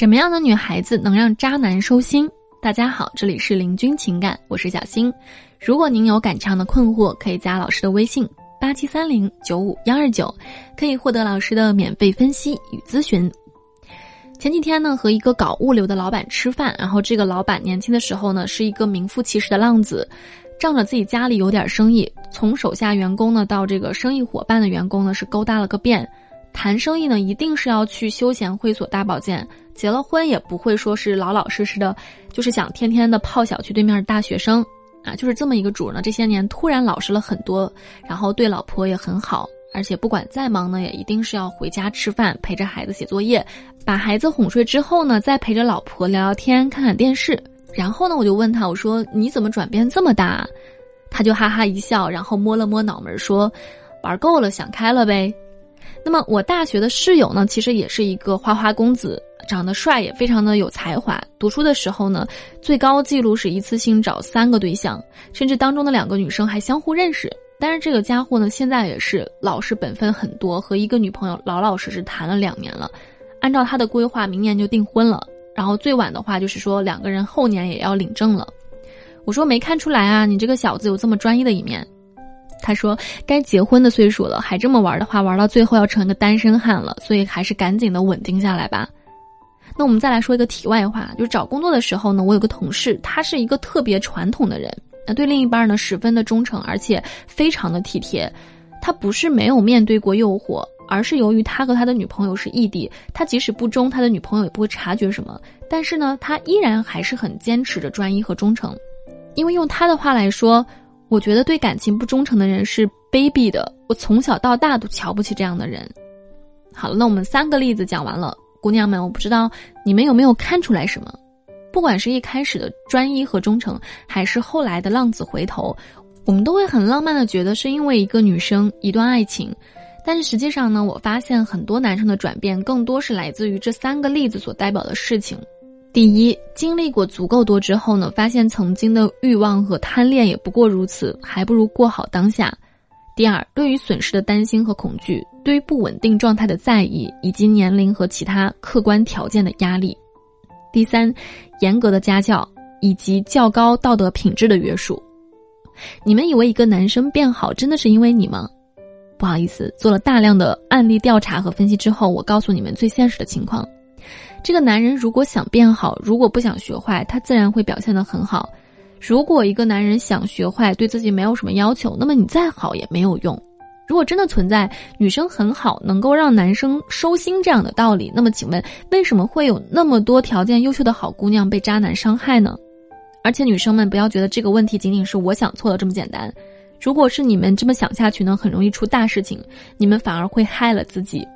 什么样的女孩子能让渣男收心？大家好，这里是林君情感，我是小新。如果您有感情上的困惑，可以加老师的微信八七三零九五幺二九，可以获得老师的免费分析与咨询。前几天呢，和一个搞物流的老板吃饭，然后这个老板年轻的时候呢，是一个名副其实的浪子，仗着自己家里有点生意，从手下员工呢到这个生意伙伴的员工呢，是勾搭了个遍。谈生意呢，一定是要去休闲会所大保健。结了婚也不会说是老老实实的，就是想天天的泡小区对面的大学生啊，就是这么一个主呢。这些年突然老实了很多，然后对老婆也很好，而且不管再忙呢，也一定是要回家吃饭，陪着孩子写作业，把孩子哄睡之后呢，再陪着老婆聊聊天，看看电视。然后呢，我就问他，我说你怎么转变这么大？他就哈哈一笑，然后摸了摸脑门说，玩够了，想开了呗。那么我大学的室友呢，其实也是一个花花公子，长得帅，也非常的有才华。读书的时候呢，最高记录是一次性找三个对象，甚至当中的两个女生还相互认识。但是这个家伙呢，现在也是老实本分很多，和一个女朋友老老实实谈了两年了，按照他的规划，明年就订婚了。然后最晚的话就是说两个人后年也要领证了。我说没看出来啊，你这个小子有这么专一的一面。他说：“该结婚的岁数了，还这么玩的话，玩到最后要成一个单身汉了。所以还是赶紧的稳定下来吧。”那我们再来说一个题外话，就是找工作的时候呢，我有个同事，他是一个特别传统的人，那对另一半呢十分的忠诚，而且非常的体贴。他不是没有面对过诱惑，而是由于他和他的女朋友是异地，他即使不忠，他的女朋友也不会察觉什么。但是呢，他依然还是很坚持着专一和忠诚，因为用他的话来说。我觉得对感情不忠诚的人是卑鄙的，我从小到大都瞧不起这样的人。好了，那我们三个例子讲完了，姑娘们，我不知道你们有没有看出来什么？不管是一开始的专一和忠诚，还是后来的浪子回头，我们都会很浪漫的觉得是因为一个女生一段爱情，但是实际上呢，我发现很多男生的转变更多是来自于这三个例子所代表的事情。第一，经历过足够多之后呢，发现曾经的欲望和贪恋也不过如此，还不如过好当下。第二，对于损失的担心和恐惧，对于不稳定状态的在意，以及年龄和其他客观条件的压力。第三，严格的家教以及较高道德品质的约束。你们以为一个男生变好真的是因为你吗？不好意思，做了大量的案例调查和分析之后，我告诉你们最现实的情况。这个男人如果想变好，如果不想学坏，他自然会表现得很好。如果一个男人想学坏，对自己没有什么要求，那么你再好也没有用。如果真的存在女生很好能够让男生收心这样的道理，那么请问为什么会有那么多条件优秀的好姑娘被渣男伤害呢？而且女生们不要觉得这个问题仅仅是我想错了这么简单。如果是你们这么想下去呢，很容易出大事情，你们反而会害了自己。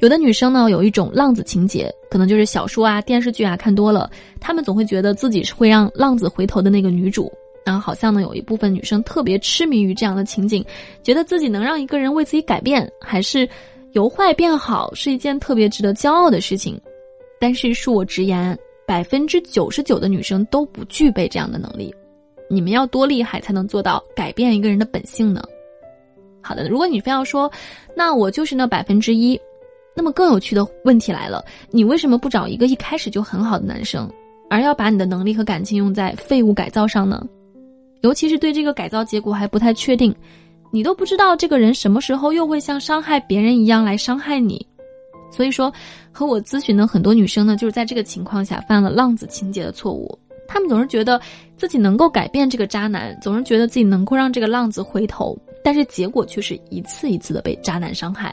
有的女生呢，有一种浪子情节，可能就是小说啊、电视剧啊看多了，她们总会觉得自己是会让浪子回头的那个女主。然后好像呢，有一部分女生特别痴迷于这样的情景，觉得自己能让一个人为自己改变，还是由坏变好，是一件特别值得骄傲的事情。但是恕我直言，百分之九十九的女生都不具备这样的能力。你们要多厉害才能做到改变一个人的本性呢？好的，如果你非要说，那我就是那百分之一。那么更有趣的问题来了，你为什么不找一个一开始就很好的男生，而要把你的能力和感情用在废物改造上呢？尤其是对这个改造结果还不太确定，你都不知道这个人什么时候又会像伤害别人一样来伤害你。所以说，和我咨询的很多女生呢，就是在这个情况下犯了浪子情节的错误。她们总是觉得自己能够改变这个渣男，总是觉得自己能够让这个浪子回头，但是结果却是一次一次的被渣男伤害。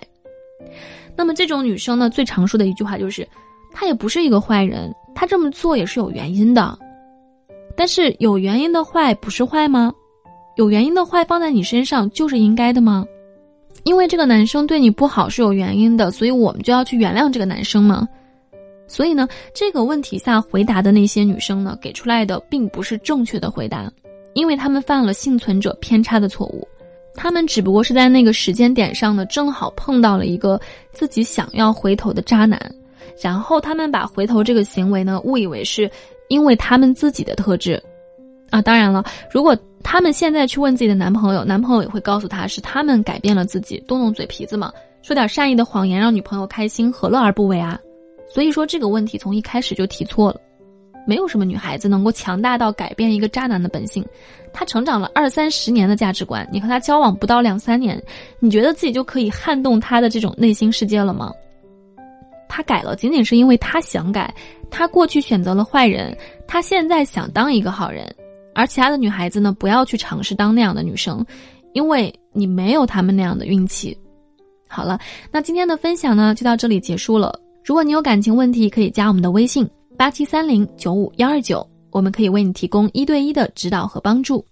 那么这种女生呢，最常说的一句话就是，她也不是一个坏人，她这么做也是有原因的。但是有原因的坏不是坏吗？有原因的坏放在你身上就是应该的吗？因为这个男生对你不好是有原因的，所以我们就要去原谅这个男生吗？所以呢，这个问题下回答的那些女生呢，给出来的并不是正确的回答，因为他们犯了幸存者偏差的错误。他们只不过是在那个时间点上呢，正好碰到了一个自己想要回头的渣男，然后他们把回头这个行为呢误以为是因为他们自己的特质，啊，当然了，如果他们现在去问自己的男朋友，男朋友也会告诉他是他们改变了自己，动动嘴皮子嘛，说点善意的谎言让女朋友开心，何乐而不为啊？所以说这个问题从一开始就提错了。没有什么女孩子能够强大到改变一个渣男的本性。他成长了二三十年的价值观，你和他交往不到两三年，你觉得自己就可以撼动他的这种内心世界了吗？他改了，仅仅是因为他想改。他过去选择了坏人，他现在想当一个好人。而其他的女孩子呢，不要去尝试当那样的女生，因为你没有他们那样的运气。好了，那今天的分享呢，就到这里结束了。如果你有感情问题，可以加我们的微信八七三零九五幺二九。我们可以为你提供一对一的指导和帮助。